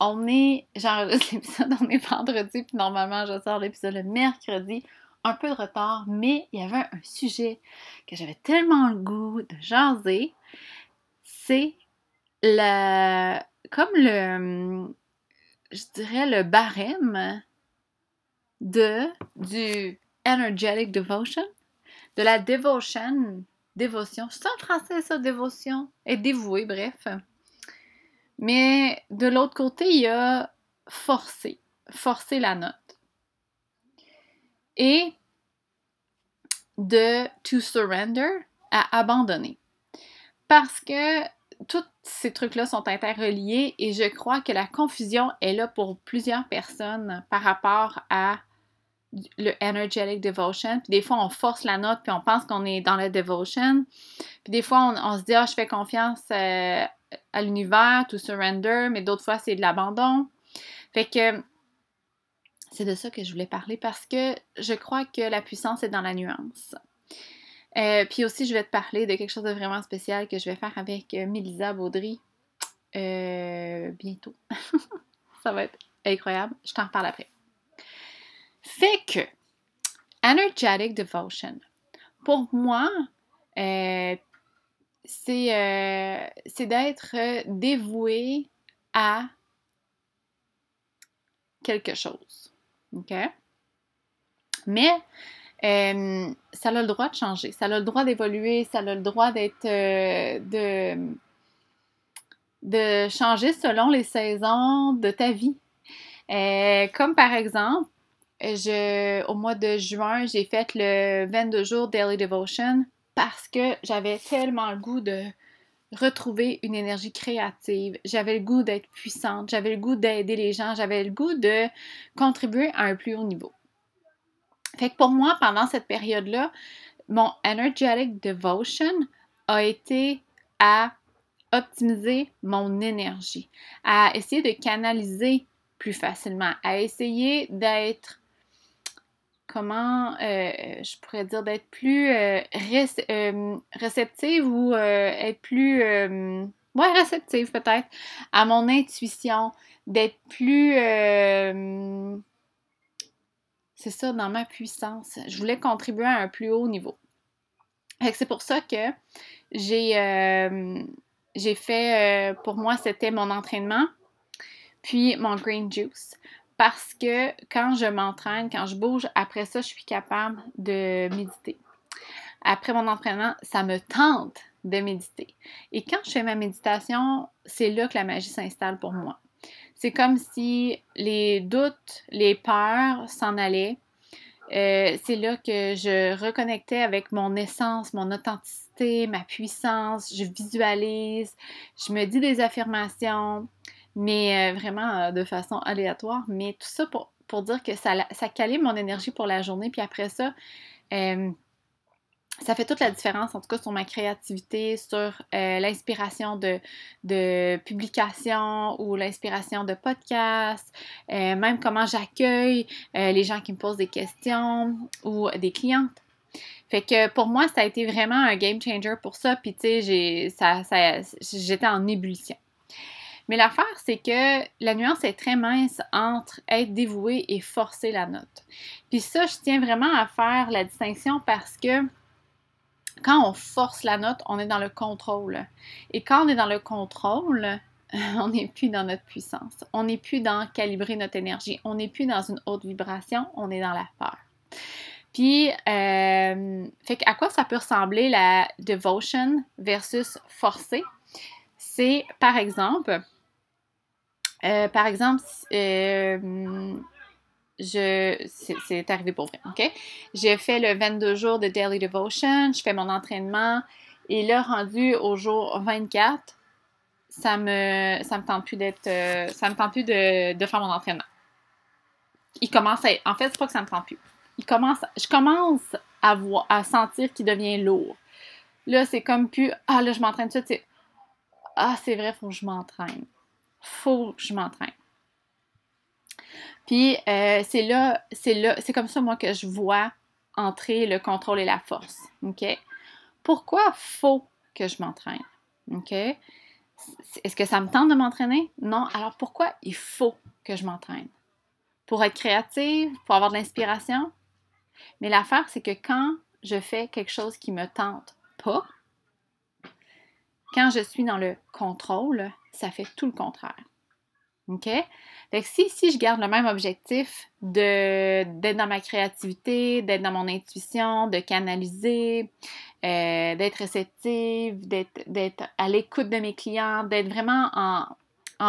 on est, j'enregistre l'épisode, on est vendredi, puis normalement, je sors l'épisode le mercredi. Un peu de retard, mais il y avait un sujet que j'avais tellement le goût de jaser. C'est le. comme le. je dirais le barème de du energetic devotion, de la devotion, dévotion. C'est en français ça, dévotion? Et dévoué, bref. Mais de l'autre côté, il y a forcer, forcer la note. Et de to surrender, à abandonner. Parce que tous ces trucs-là sont interreliés et je crois que la confusion est là pour plusieurs personnes par rapport à le energetic devotion. Puis des fois, on force la note puis on pense qu'on est dans le devotion. Puis des fois, on, se dit, ah, je fais confiance euh, à l'univers, to surrender, mais d'autres fois, c'est de l'abandon. Fait que c'est de ça que je voulais parler parce que je crois que la puissance est dans la nuance. Euh, puis aussi, je vais te parler de quelque chose de vraiment spécial que je vais faire avec euh, Mélisa Baudry euh, bientôt. ça va être incroyable. Je t'en reparle après. Fait que, Energetic Devotion. Pour moi, euh, c'est d'être dévoué à quelque chose. OK? Mais euh, ça a le droit de changer, ça a le droit d'évoluer, ça a le droit d'être euh, de, de changer selon les saisons de ta vie. comme par exemple, je, au mois de juin, j'ai fait le 22 jours Daily Devotion parce que j'avais tellement le goût de retrouver une énergie créative, j'avais le goût d'être puissante, j'avais le goût d'aider les gens, j'avais le goût de contribuer à un plus haut niveau. Fait que pour moi, pendant cette période-là, mon energetic devotion a été à optimiser mon énergie, à essayer de canaliser plus facilement, à essayer d'être comment euh, je pourrais dire d'être plus euh, euh, réceptive ou être plus ouais, réceptive peut-être à mon intuition, d'être plus c'est ça dans ma puissance. Je voulais contribuer à un plus haut niveau. C'est pour ça que j'ai j'ai fait pour moi c'était mon entraînement puis mon green juice parce que quand je m'entraîne, quand je bouge, après ça, je suis capable de méditer. Après mon entraînement, ça me tente de méditer. Et quand je fais ma méditation, c'est là que la magie s'installe pour moi. C'est comme si les doutes, les peurs s'en allaient. Euh, c'est là que je reconnectais avec mon essence, mon authenticité, ma puissance. Je visualise, je me dis des affirmations mais euh, vraiment euh, de façon aléatoire. Mais tout ça pour, dire que ça, ça mon énergie pour la journée. Puis après ça, euh, ça fait toute la différence, en tout cas, sur ma créativité, sur l'inspiration de, de publications ou l'inspiration de podcasts, même comment j'accueille les gens qui me posent des questions ou des clientes. Fait que pour moi, ça a été vraiment un game changer pour ça. Puis tu sais, j'étais en ébullition. Mais l'affaire, c'est que la nuance est très mince entre être dévoué et forcer la note. Puis ça, je tiens vraiment à faire la distinction parce que quand on force la note, on est dans le contrôle. Et quand on est dans le contrôle, on n'est plus dans notre puissance. On n'est plus dans calibrer notre énergie. On n'est plus dans une haute vibration. On est dans la peur. Puis, euh, à quoi ça peut ressembler la devotion versus forcer? C'est, par exemple, euh, par exemple, euh, c'est arrivé pour vrai, OK? J'ai fait le 22 jours de Daily Devotion, je fais mon entraînement, et là, rendu au jour 24, ça me, ça me tente plus d'être, euh, ça me tente plus de, faire mon entraînement. Il commence à en fait, c'est pas que ça me tente plus. Il commence, je commence à voir, à sentir qu'il devient lourd. Là, c'est comme plus, ah là, je m'entraîne tout de suite, ah, c'est vrai, faut que je m'entraîne faut que je m'entraîne. Puis euh, c'est là, c'est là, c'est comme ça moi que je vois entrer le contrôle et la force. OK? Pourquoi faut que je m'entraîne? OK? Est-ce que ça me tente de m'entraîner? Non. Alors pourquoi il faut que je m'entraîne? Pour être créative, pour avoir de l'inspiration? Mais l'affaire, c'est que quand je fais quelque chose qui me tente pas, quand je suis dans le contrôle, ça fait tout le contraire. OK? Fait si, si je garde le même objectif d'être dans ma créativité, d'être dans mon intuition, de canaliser, euh, d'être réceptive, d'être à l'écoute de mes clients, d'être vraiment en,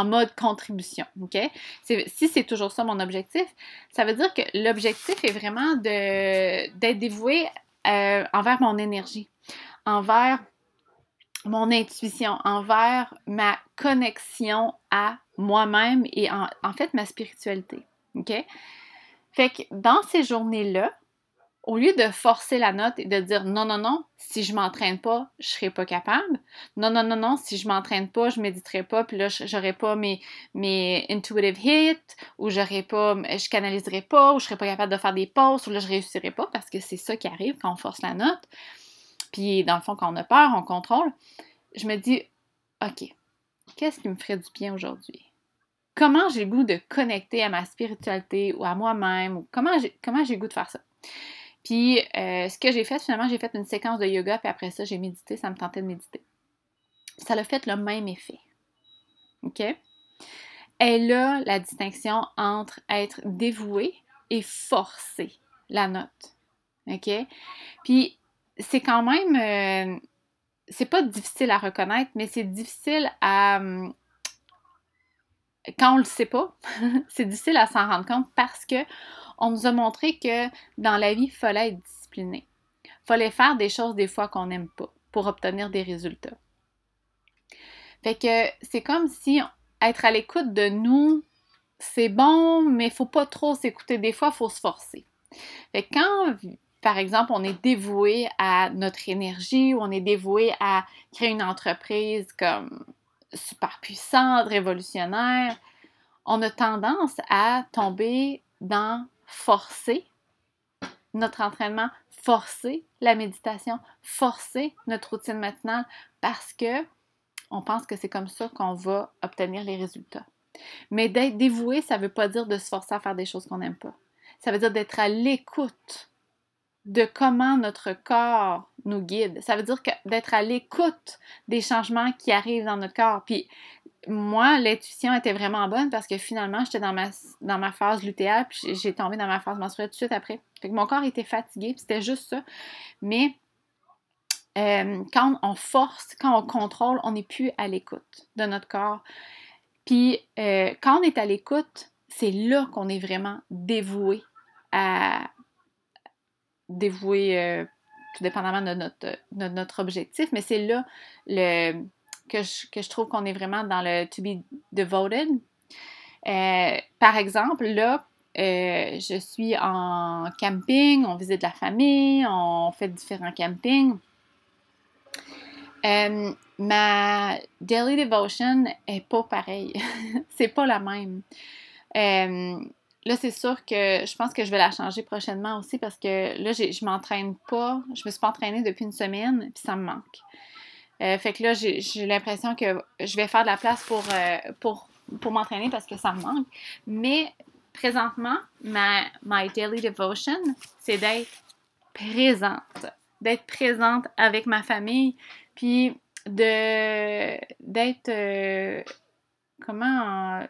mode contribution. OK? Si c'est toujours ça mon objectif, ça veut dire que l'objectif est vraiment d'être dévoué euh, envers mon énergie, envers mon intuition, envers ma connexion à moi-même et en, fait ma spiritualité. OK? Fait que dans ces journées-là, au lieu de forcer la note et de dire non, non, non, si je m'entraîne pas, je serai pas capable. Non, non, non, non, si je m'entraîne pas, je méditerai pas, puis là, j'aurai pas mes, mes intuitive hits, ou j'aurai pas, je canaliserai pas, ou je serai pas capable de faire des pauses, ou là, je réussirai pas, parce que c'est ça qui arrive quand on force la note. Puis, dans le fond, quand on a peur, on contrôle. Je me dis, OK, qu'est-ce qui me ferait du bien aujourd'hui? Comment j'ai goût de connecter à ma spiritualité ou à moi-même, comment j'ai, j'ai goût de faire ça? Puis, euh, ce que j'ai fait, finalement, j'ai fait une séquence de yoga, puis après ça, j'ai médité, ça me tentait de méditer. Ça a fait le même effet. OK? Et là, la distinction entre être dévoué et forcer la note. OK? Puis, c'est quand même. Euh, c'est pas difficile à reconnaître, mais c'est difficile à. Hum, quand on le sait pas, c'est difficile à s'en rendre compte parce que on nous a montré que dans la vie, il fallait être discipliné. Fallait faire des choses des fois qu'on n'aime pas pour obtenir des résultats. Fait que c'est comme si être à l'écoute de nous, c'est bon, mais faut pas trop s'écouter. Des fois, faut se forcer. Fait que quand par exemple, on est dévoué à notre énergie ou on est dévoué à créer une entreprise comme super puissante, révolutionnaire, on a tendance à tomber dans forcer notre entraînement, forcer la méditation, forcer notre routine matinale parce que on pense que c'est comme ça qu'on va obtenir les résultats. Mais d'être dévoué, ça ne veut pas dire de se forcer à faire des choses qu'on n'aime pas. Ça veut dire d'être à l'écoute de comment notre corps nous guide. Ça veut dire d'être à l'écoute des changements qui arrivent dans notre corps. Puis moi, l'intuition était vraiment bonne parce que finalement, j'étais dans ma, dans ma phase lutéale, puis j'ai tombé dans ma phase menstruelle tout de suite après. Fait que mon corps était fatigué, puis c'était juste ça. Mais euh, quand on force, quand on contrôle, on n'est plus à l'écoute de notre corps. Puis euh, quand on est à l'écoute, c'est là qu'on est vraiment dévoué à, dévoué euh, tout dépendamment de notre, notre objectif, mais c'est là le, que, je, que je trouve qu'on est vraiment dans le to be devoted. Euh, par exemple, là, euh, je suis en camping, on visite la famille, on fait différents campings. ma daily devotion est pas pareille. c'est pas la même. Là, c'est sûr que je pense que je vais la changer prochainement aussi parce que là, je m'entraîne pas. Je me suis pas entraînée depuis une semaine, puis ça me manque. Euh, fait que là, j'ai l'impression que je vais faire de la place pour, euh, pour, pour m'entraîner parce que ça me manque. Mais présentement, ma my daily devotion, c'est d'être présente. D'être présente avec ma famille, puis de d'être euh, comment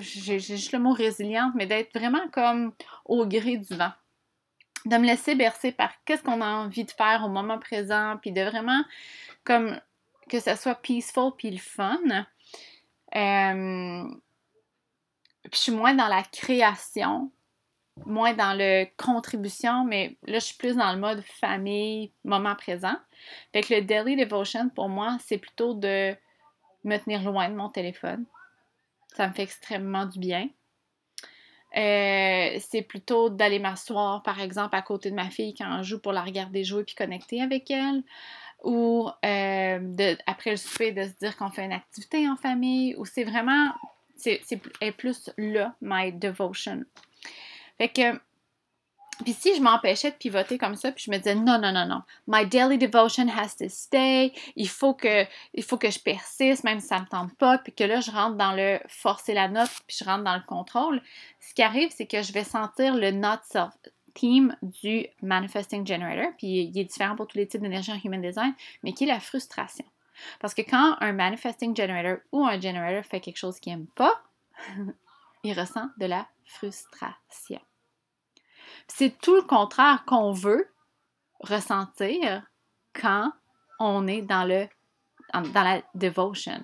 j'ai juste le mot résiliente, mais d'être vraiment comme au gré du vent. De me laisser bercer par qu'est-ce qu'on a envie de faire au moment présent, puis de vraiment comme que ça soit peaceful puis le fun. Euh, puis je suis moins dans la création, moins dans le contribution, mais là, je suis plus dans le mode famille, moment présent. Fait que le daily devotion, pour moi, c'est plutôt de me tenir loin de mon téléphone, ça me fait extrêmement du bien. Euh, c'est plutôt d'aller m'asseoir, par exemple, à côté de ma fille quand je joue pour la regarder jouer puis connecter avec elle. Ou euh, de, après le souper, de se dire qu'on fait une activité en famille. Ou c'est vraiment. C'est plus là, my devotion. Fait que Puis si je m'empêchais de pivoter comme ça, puis je me disais non, non, non, non, my daily devotion has to stay, il faut que, il faut que je persiste, même si ça ne me tente pas, puis que là, je rentre dans le forcer la note, puis je rentre dans le contrôle, ce qui arrive, c'est que je vais sentir le not self team du manifesting generator, puis il est différent pour tous les types d'énergie en human design, mais qui est la frustration. Parce que quand un manifesting generator ou un generator fait quelque chose qu'il n'aime pas, il ressent de la frustration. C'est tout le contraire qu'on veut ressentir quand on est dans, le, dans la devotion.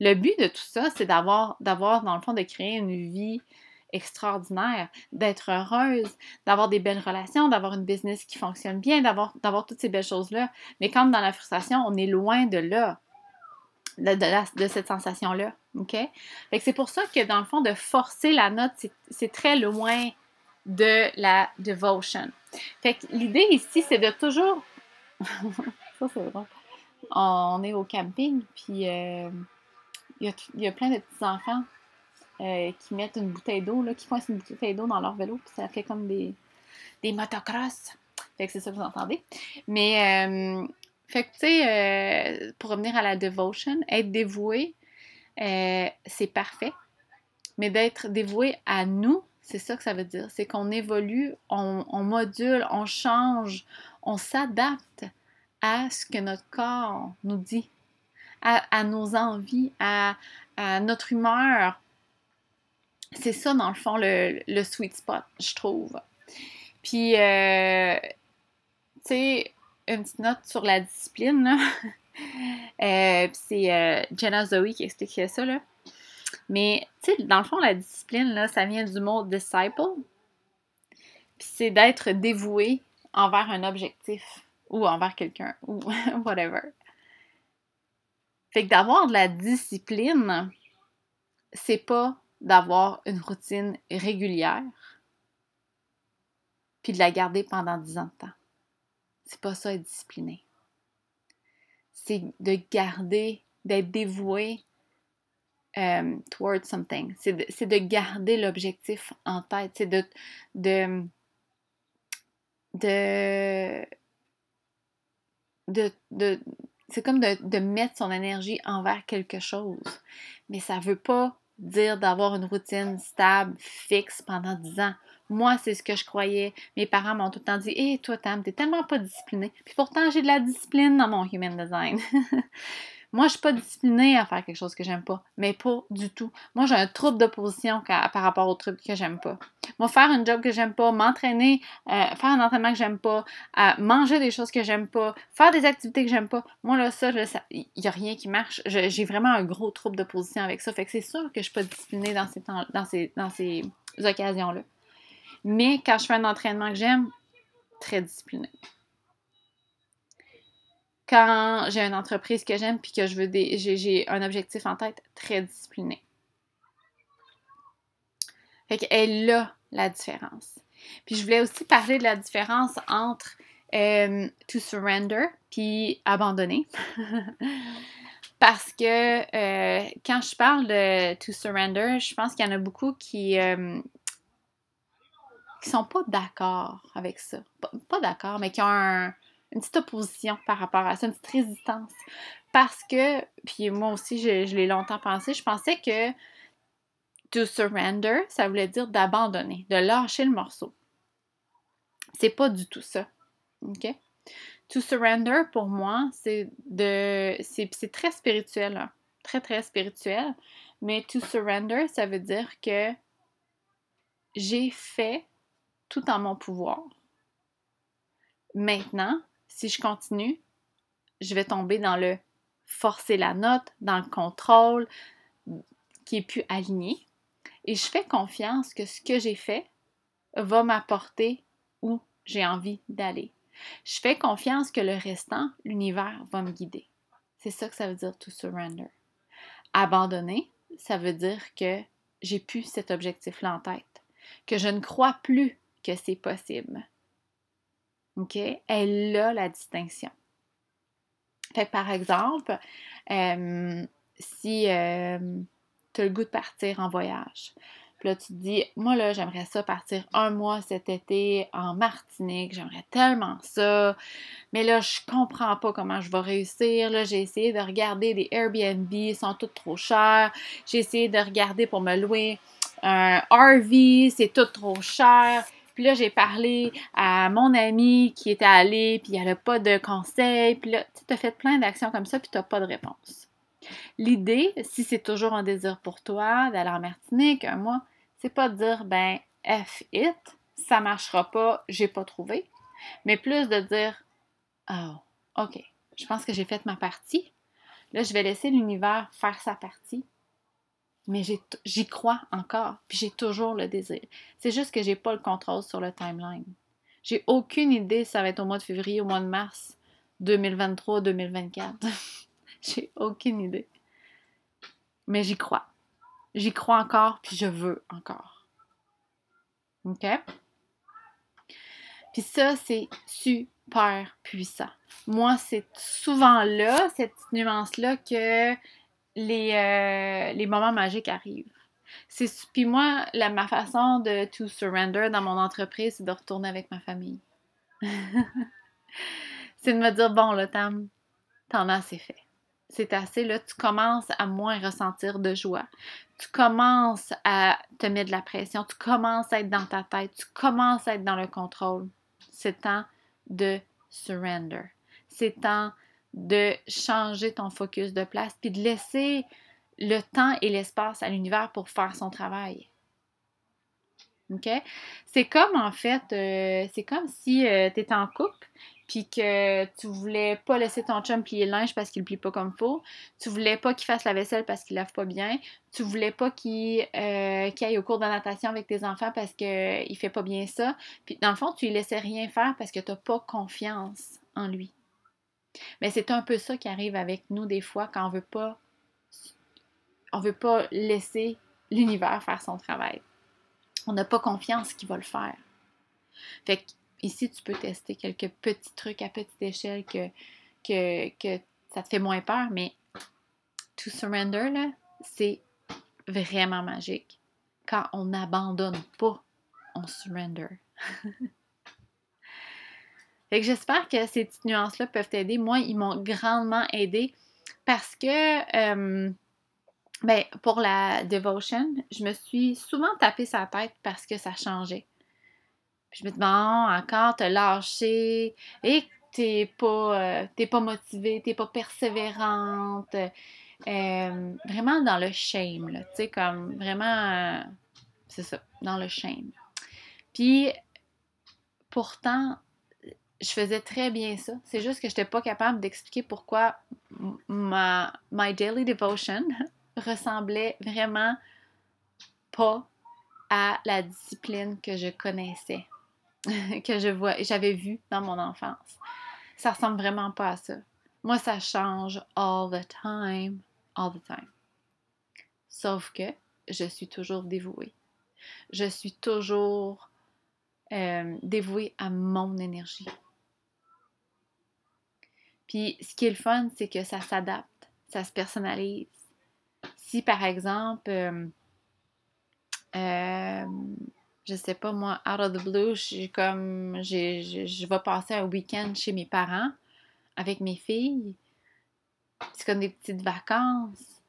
Le but de tout ça, c'est d'avoir, d'avoir, dans le fond, de créer une vie extraordinaire, d'être heureuse, d'avoir des belles relations, d'avoir une business qui fonctionne bien, d'avoir, d'avoir toutes ces belles choses-là. Mais comme dans la frustration, on est loin de là, de, de, cette sensation-là. OK? c'est pour ça que, dans le fond, de forcer la note, c'est très loin de la devotion. Fait que l'idée ici, c'est de toujours. ça, c'est drôle. On est au camping, puis euh, il y, a plein de petits-enfants euh, qui mettent une bouteille d'eau, qui coincent une bouteille d'eau dans leur vélo, puis ça fait comme des, des motocross. Fait que c'est ça que vous entendez. Mais, euh, fait que, tu sais, pour revenir à la devotion, être dévoué, c'est parfait. Mais d'être dévoué à nous, c'est ça que ça veut dire. C'est qu'on évolue, on, module, on change, on s'adapte à ce que notre corps nous dit, à, nos envies, à, notre humeur. C'est ça, dans le fond, le, sweet spot, je trouve. Puis, euh, tu sais, une petite note sur la discipline, euh, c'est euh, Jenna Zoe qui expliquait ça, là. Mais, tu sais, dans le fond, la discipline, là, ça vient du mot disciple. Puis c'est d'être dévoué envers un objectif ou envers quelqu'un ou whatever. Fait que d'avoir de la discipline, c'est pas d'avoir une routine régulière puis de la garder pendant 10 ans de temps. C'est pas ça être discipliné. C'est de garder, d'être dévoué um, towards something. C'est de, de, garder l'objectif en tête. C'est de, de, de, de, c'est comme de, de, mettre son énergie envers quelque chose. Mais ça ne veut pas dire d'avoir une routine stable, fixe pendant 10 ans. Moi, c'est ce que je croyais. Mes parents m'ont tout le temps dit Hé, hey, toi, Tam, t'es tellement pas disciplinée. Puis pourtant, j'ai de la discipline dans mon human design. Moi, je suis pas disciplinée à faire quelque chose que j'aime pas, mais pas du tout. Moi, j'ai un trouble d'opposition par rapport au truc que j'aime pas. Moi, faire un job que j'aime pas, m'entraîner, euh, faire un entraînement que j'aime pas, manger des choses que j'aime pas, faire des activités que j'aime pas, moi, là, ça, il n'y a rien qui marche. J'ai vraiment un gros trouble d'opposition avec ça. Fait que c'est sûr que je suis pas disciplinée dans ces, dans ces occasions-là. Mais quand je fais un entraînement que j'aime, très disciplinée quand j'ai une entreprise que j'aime puis que je veux des. J'ai un objectif en tête, très discipliné. Fait qu'elle a la différence. Puis je voulais aussi parler de la différence entre euh, to surrender puis abandonner. Parce que euh, quand je parle de to surrender, je pense qu'il y en a beaucoup qui, euh, sont pas d'accord avec ça. pas d'accord, mais qui ont un, une petite opposition par rapport à ça, une petite résistance. Parce que, puis moi aussi, je, l'ai longtemps pensé, je pensais que to surrender, ça voulait dire d'abandonner, de lâcher le morceau. C'est pas du tout ça. OK? To surrender, pour moi, c'est de. C'est très spirituel, hein. très, très spirituel. Mais to surrender, ça veut dire que j'ai fait tout en mon pouvoir. Maintenant, si je continue, je vais tomber dans le forcer la note, dans le contrôle qui est plus aligné. Et je fais confiance que ce que j'ai fait va m'apporter où j'ai envie d'aller. Je fais confiance que le restant, l'univers va me guider. C'est ça que ça veut dire to surrender. Abandonner, ça veut dire que j'ai plus cet objectif-là en tête, que je ne crois plus que c'est possible, OK? Elle a la distinction. Fait par exemple, euh, si euh, tu as le goût de partir en voyage, Puis là, tu te dis, moi, là, j'aimerais ça partir un mois cet été en Martinique. J'aimerais tellement ça. Mais là, je comprends pas comment je vais réussir. Là, j'ai essayé de regarder des Airbnb, ils sont tous trop chers. J'ai essayé de regarder pour me louer un RV, c'est tout trop cher. Puis là, j'ai parlé à mon ami qui était allé, puis n'y avait pas de conseils. Puis là, tu as fait plein d'actions comme ça, puis tu n'as pas de réponse. L'idée, si c'est toujours un désir pour toi d'aller en Martinique un mois, c'est pas de dire ben F it, ça marchera pas, j'ai pas trouvé, mais plus de dire oh, OK, je pense que j'ai fait ma partie. Là, je vais laisser l'univers faire sa partie. Mais j'y crois encore, puis j'ai toujours le désir. C'est juste que j'ai pas le contrôle sur le timeline. J'ai aucune idée si ça va être au mois de février, au mois de mars 2023, 2024. j'ai aucune idée. Mais j'y crois. J'y crois encore, puis je veux encore. OK? Puis ça, c'est super puissant. Moi, c'est souvent là, cette nuance-là, que les, euh, les moments magiques arrivent. Puis moi, la, ma façon de to surrender dans mon entreprise, c'est de retourner avec ma famille. c'est de me dire, bon, là, Tam, t'en as assez fait c'est assez, là, tu commences à moins ressentir de joie. Tu commences à te mettre de la pression, tu commences à être dans ta tête, tu commences à être dans le contrôle. C'est temps de surrender. C'est temps de changer ton focus de place, puis de laisser le temps et l'espace à l'univers pour faire son travail. OK? C'est comme en fait, euh, c'est comme si euh, tu étais en couple, puis que tu voulais pas laisser ton chum plier le linge parce qu'il plie pas comme faut, tu voulais pas qu'il fasse la vaisselle parce qu'il lave pas bien, tu voulais pas qu'il euh, aille au cours de natation avec tes enfants parce qu'il fait pas bien ça, puis dans le fond, tu lui laissais rien faire parce que tu n'as pas confiance en lui. Mais c'est un peu ça qui arrive avec nous des fois quand on veut pas on veut pas laisser l'univers faire son travail. On n'a pas confiance qu'il va le faire. Fait que Ici, tu peux tester quelques petits trucs à petite échelle que, que, ça te fait moins peur, mais to surrender, là, c'est vraiment magique. Quand on n'abandonne pas, on surrender. fait j'espère que ces petites nuances-là peuvent t'aider. Moi, ils m'ont grandement aidé parce que euh, ben, pour la devotion, je me suis souvent tapé sa tête parce que ça changeait. Je me dis, bon, encore, te lâché et t'es pas, euh, pas motivée, t'es pas persévérante. Euh, vraiment dans le shame, tu sais, comme vraiment, euh, c'est ça, dans le shame. Puis, pourtant, je faisais très bien ça. C'est juste que je n'étais pas capable d'expliquer pourquoi ma my daily devotion ressemblait vraiment pas à la discipline que je connaissais. que je vois, j'avais vu dans mon enfance. Ça ressemble vraiment pas à ça. Moi, ça change all the time, all the time. Sauf que je suis toujours dévouée. Je suis toujours euh, dévouée à mon énergie. Puis ce qui est le fun, c'est que ça s'adapte, ça se personnalise. Si par exemple, euh, euh, je sais pas moi, out of the blue, je comme je vais passer un week-end chez mes parents avec mes filles. C'est comme des petites vacances.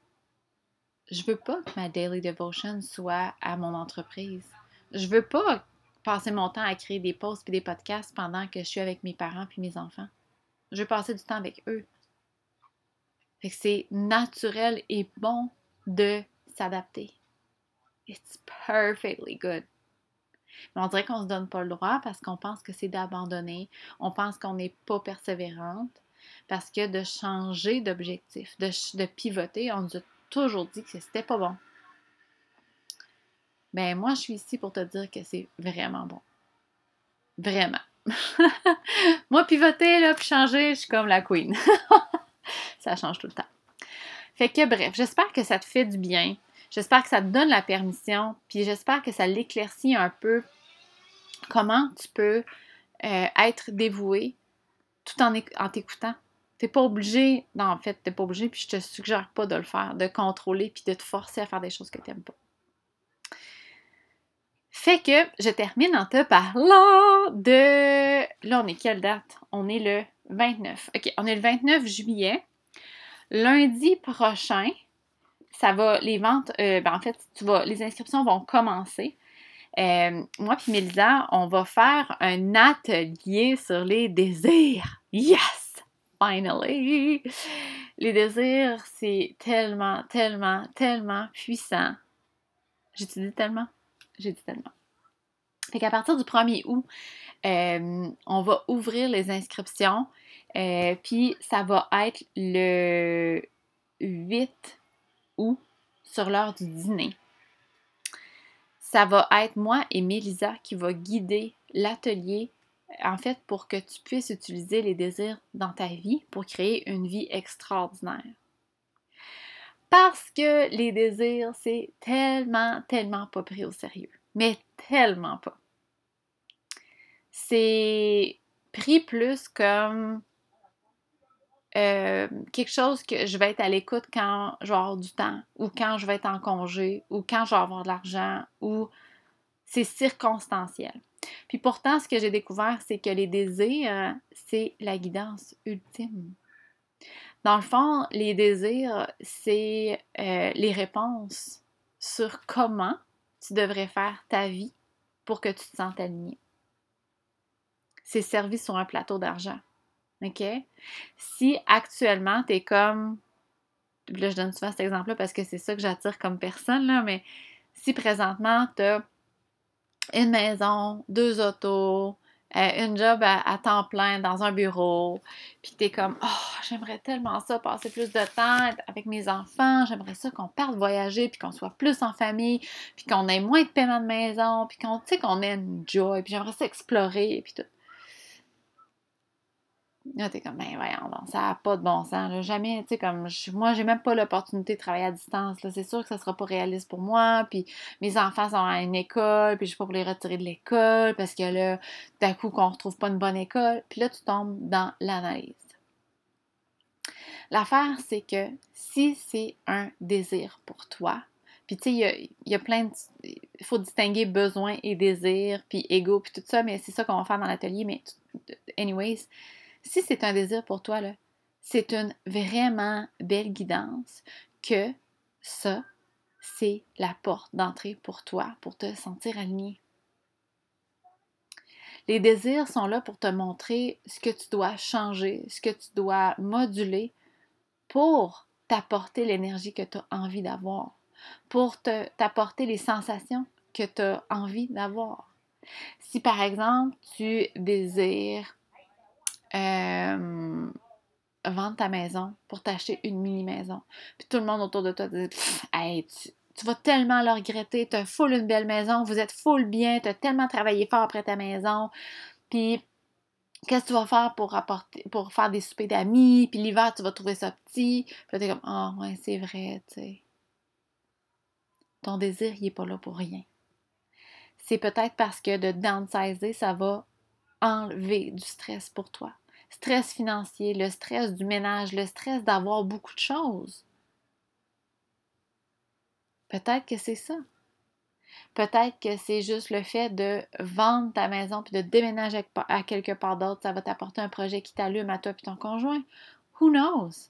Je veux pas que ma daily devotion soit à mon entreprise. Je veux pas passer mon temps à créer des posts et des podcasts pendant que je suis avec mes parents puis mes enfants. Je veux passer du temps avec eux. C'est naturel et bon de s'adapter. It's perfectly good. Mais on dirait qu'on ne se donne pas le droit parce qu'on pense que c'est d'abandonner, on pense qu'on n'est pas persévérante, parce que de changer d'objectif, de, pivoter, on nous a toujours dit que c'était pas bon. Ben moi, je suis ici pour te dire que c'est vraiment bon. Vraiment. moi, pivoter, là, puis changer, je suis comme la queen. ça change tout le temps. Fait que bref, j'espère que ça te fait du bien. J'espère que ça te donne la permission, puis j'espère que ça l'éclaircit un peu comment tu peux euh, être dévoué tout en, en t'écoutant. T'es pas obligé, non, en fait, t'es pas obligé, puis je te suggère pas de le faire, de contrôler, puis de te forcer à faire des choses que t'aimes pas. Fait que je termine en te parlant de. Là, on est quelle date? On est le 29. OK, on est le 29 juillet. Lundi prochain, ça va, les ventes, euh, ben en fait, tu vas, les inscriptions vont commencer. Euh, moi puis Mélisa, on va faire un atelier sur les désirs. Yes! Finally! Les désirs, c'est tellement, tellement, tellement puissant. Dit tellement? J'ai dit tellement. Fait qu'à partir du 1er août, euh, on va ouvrir les inscriptions. Euh, puis ça va être le 8 août sur l'heure du dîner. Ça va être moi et Mélisa qui va guider l'atelier en fait pour que tu puisses utiliser les désirs dans ta vie pour créer une vie extraordinaire. Parce que les désirs, c'est tellement, tellement pas pris au sérieux. Mais tellement pas. C'est pris plus comme euh, quelque chose que je vais être à l'écoute quand je vais avoir du temps, ou quand je vais être en congé, ou quand je vais avoir de l'argent, ou c'est circonstanciel. Puis pourtant, ce que j'ai découvert, c'est que les désirs, c'est la guidance ultime. Dans le fond, les désirs, c'est euh, les réponses sur comment tu devrais faire ta vie pour que tu te sentes aligné. C'est servi sur un plateau d'argent. OK? Si actuellement, tu es comme. Là, je donne souvent cet exemple-là parce que c'est ça que j'attire comme personne, là, mais si présentement, tu as une maison, deux autos, euh, une job à, temps plein dans un bureau, puis tu es comme Oh, j'aimerais tellement ça, passer plus de temps avec mes enfants, j'aimerais ça qu'on parte voyager, puis qu'on soit plus en famille, puis qu'on ait moins de paiement de maison, puis qu'on, qu'on ait une joy, puis j'aimerais ça explorer, puis tout. Là, t'es comme, ben voyons, ça n'a pas de bon sens. Jamais, tu sais, comme, moi, j'ai même pas l'opportunité de travailler à distance. C'est sûr que ça sera pas réaliste pour moi. Puis mes enfants sont à une école, puis je peux pas les retirer de l'école parce que là, d'un coup, qu'on retrouve pas une bonne école. Puis là, tu tombes dans l'analyse. L'affaire, c'est que si c'est un désir pour toi, puis tu sais, il y, a, plein de... Il faut distinguer besoin et désir, puis ego, puis tout ça, mais c'est ça qu'on va faire dans l'atelier. Mais anyways, si c'est un désir pour toi, c'est une vraiment belle guidance que ça, c'est la porte d'entrée pour toi, pour te sentir aligné. Les désirs sont là pour te montrer ce que tu dois changer, ce que tu dois moduler pour t'apporter l'énergie que tu as envie d'avoir, pour t'apporter les sensations que tu as envie d'avoir. Si par exemple tu désires euh, vendre ta maison pour t'acheter une mini-maison. Puis tout le monde autour de toi dit hey, tu, vas tellement le regretter, tu as full une belle maison, vous êtes full bien, tu as tellement travaillé fort après ta maison. Puis qu'est-ce que tu vas faire pour apporter, pour faire des soupers d'amis, puis l'hiver, tu vas trouver ça petit. Puis là, t'es comme, ah ouais, c'est vrai, tu sais. Ton désir, il n'est pas là pour rien. C'est peut-être parce que de downsizer, ça va enlever du stress pour toi stress financier, le stress du ménage, le stress d'avoir beaucoup de choses. Peut-être que c'est ça. Peut-être que c'est juste le fait de vendre ta maison puis de déménager à quelque part d'autre, ça va t'apporter un projet qui t'allume à toi et ton conjoint. Who knows?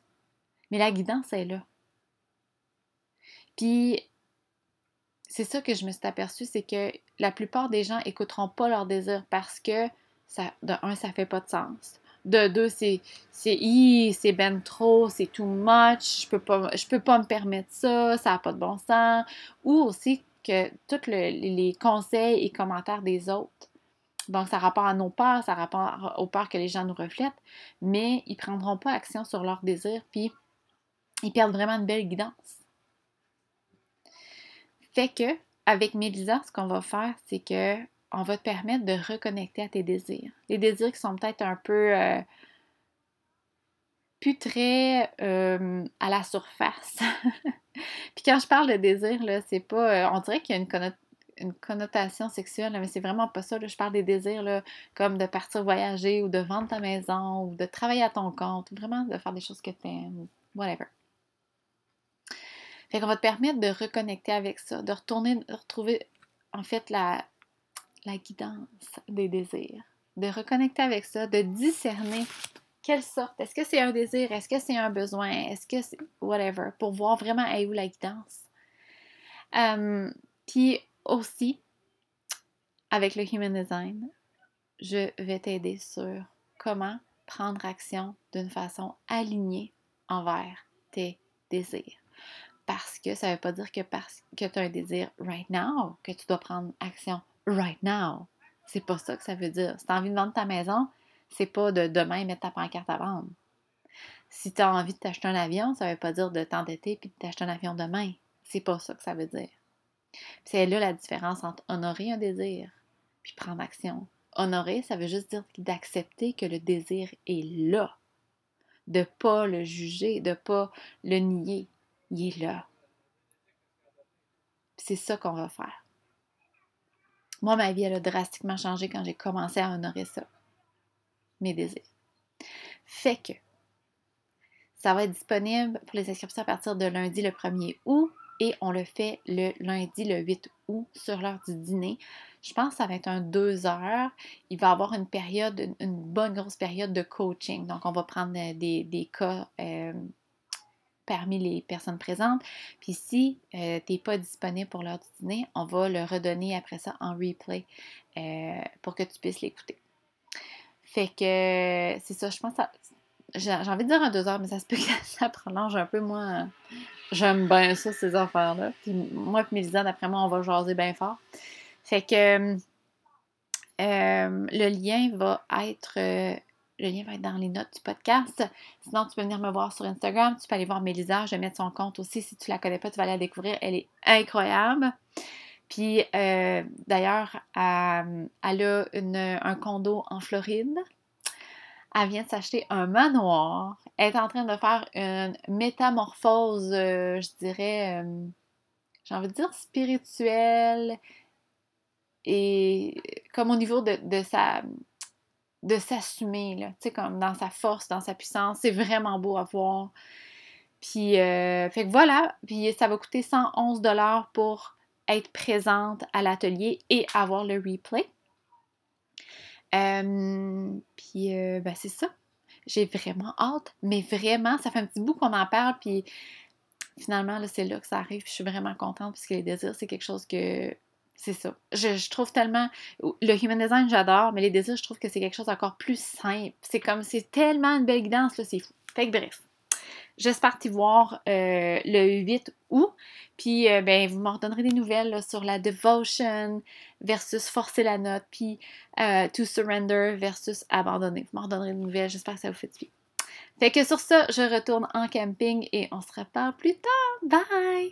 Mais la guidance est là. Puis, c'est ça que je me suis aperçue, c'est que la plupart des gens n'écouteront pas leurs désirs parce que, ça, de un, ça fait pas de sens. De deux, c'est c'est ben trop, c'est too much, je peux pas peux pas me permettre ça, ça n'a pas de bon sens. Ou aussi que tous les conseils et commentaires des autres. Donc, ça rapport à nos peurs, ça rapport aux peurs que les gens nous reflètent, mais ils ne prendront pas action sur leurs désirs, puis ils perdent vraiment une belle guidance. Fait que, avec Mélisa, ce qu'on va faire, c'est que on va te permettre de reconnecter à tes désirs. Les désirs qui sont peut-être un peu euh, euh, à la surface. Puis quand je parle de désir, là, c'est pas. Euh, on dirait qu'il y a une, connotation sexuelle, mais c'est vraiment pas ça. Je parle des désirs là, comme de partir voyager ou de vendre ta maison ou de travailler à ton compte, vraiment de faire des choses que tu aimes, whatever. Fait qu'on va te permettre de reconnecter avec ça, de retourner, de retrouver en fait la, la guidance des désirs, de reconnecter avec ça, de discerner quelle sorte, est-ce que c'est un désir, est-ce que c'est un besoin, est-ce que c'est whatever, pour voir vraiment à où la guidance. Euh, puis aussi, avec le Human Design, je vais t'aider sur comment prendre action d'une façon alignée envers tes désirs. Parce que ça ne veut pas dire que parce que tu as un désir right now, que tu dois prendre action right now. C'est pas ça que ça veut dire. Si tu as envie de vendre ta maison, c'est pas de demain mettre ta pancarte à vendre. Si tu as envie de t'acheter un avion, ça veut pas dire de t'endetter puis de t'acheter un avion demain. C'est pas ça que ça veut dire. C'est là la différence entre honorer un désir puis prendre action. Honorer, ça veut juste dire d'accepter que le désir est là. De pas le juger, de pas le nier. Il est là. C'est ça qu'on va faire. Moi, ma vie, elle a drastiquement changé quand j'ai commencé à honorer ça, mes désirs. Fait que ça va être disponible pour les inscriptions à partir de lundi le 1er août et on le fait le lundi le 8 août sur l'heure du dîner. Je pense que ça va être un deux heures. Il va y avoir une période, une bonne grosse période de coaching. Donc, on va prendre euh, des, cas euh, parmi les personnes présentes. Puis si euh, tu n'es pas disponible pour l'heure du dîner, on va le redonner après ça en replay pour que tu puisses l'écouter. Fait que c'est ça, je pense que j'ai envie de dire un deux heures, mais ça se peut que ça prolonge un peu. Moi, j'aime bien ça, ces affaires-là. Puis moi et Mélisa, d'après moi, on va jaser bien fort. Fait que euh, le lien va être. Euh, le lien va être dans les notes du podcast. Sinon, tu peux venir me voir sur Instagram. Tu peux aller voir Mélisa. Je vais mettre son compte aussi. Si tu la connais pas, tu vas la découvrir. Elle est incroyable. Puis, euh, d'ailleurs, elle, a un condo en Floride. Elle vient de s'acheter un manoir. Elle est en train de faire une métamorphose, je dirais, j'ai envie de dire spirituelle, et comme au niveau de, sa de s'assumer, tu sais, comme dans sa force, dans sa puissance. C'est vraiment beau à voir. Puis, euh, fait que voilà, puis ça va coûter 111 pour être présente à l'atelier et avoir le replay. Euh, puis, euh, ben c'est ça. J'ai vraiment hâte, mais vraiment, ça fait un petit bout qu'on en parle, puis finalement, là, c'est là que ça arrive, je suis vraiment contente, parce que les désirs, c'est quelque chose que c'est ça. Je, trouve tellement. Le human design, j'adore, mais les désirs, je trouve que c'est quelque chose d'encore plus simple. C'est comme. C'est tellement une belle guidance, là, c'est fou. Fait que bref. J'espère t'y voir euh, le 8 août. Puis, euh, ben, vous m'en donnerez des nouvelles sur la devotion versus forcer la note, puis euh, to surrender versus abandonner. Vous m'en donnerez des nouvelles. J'espère que ça vous fait du bien. Fait que sur ça, je retourne en camping et on se reparle plus tard. Bye!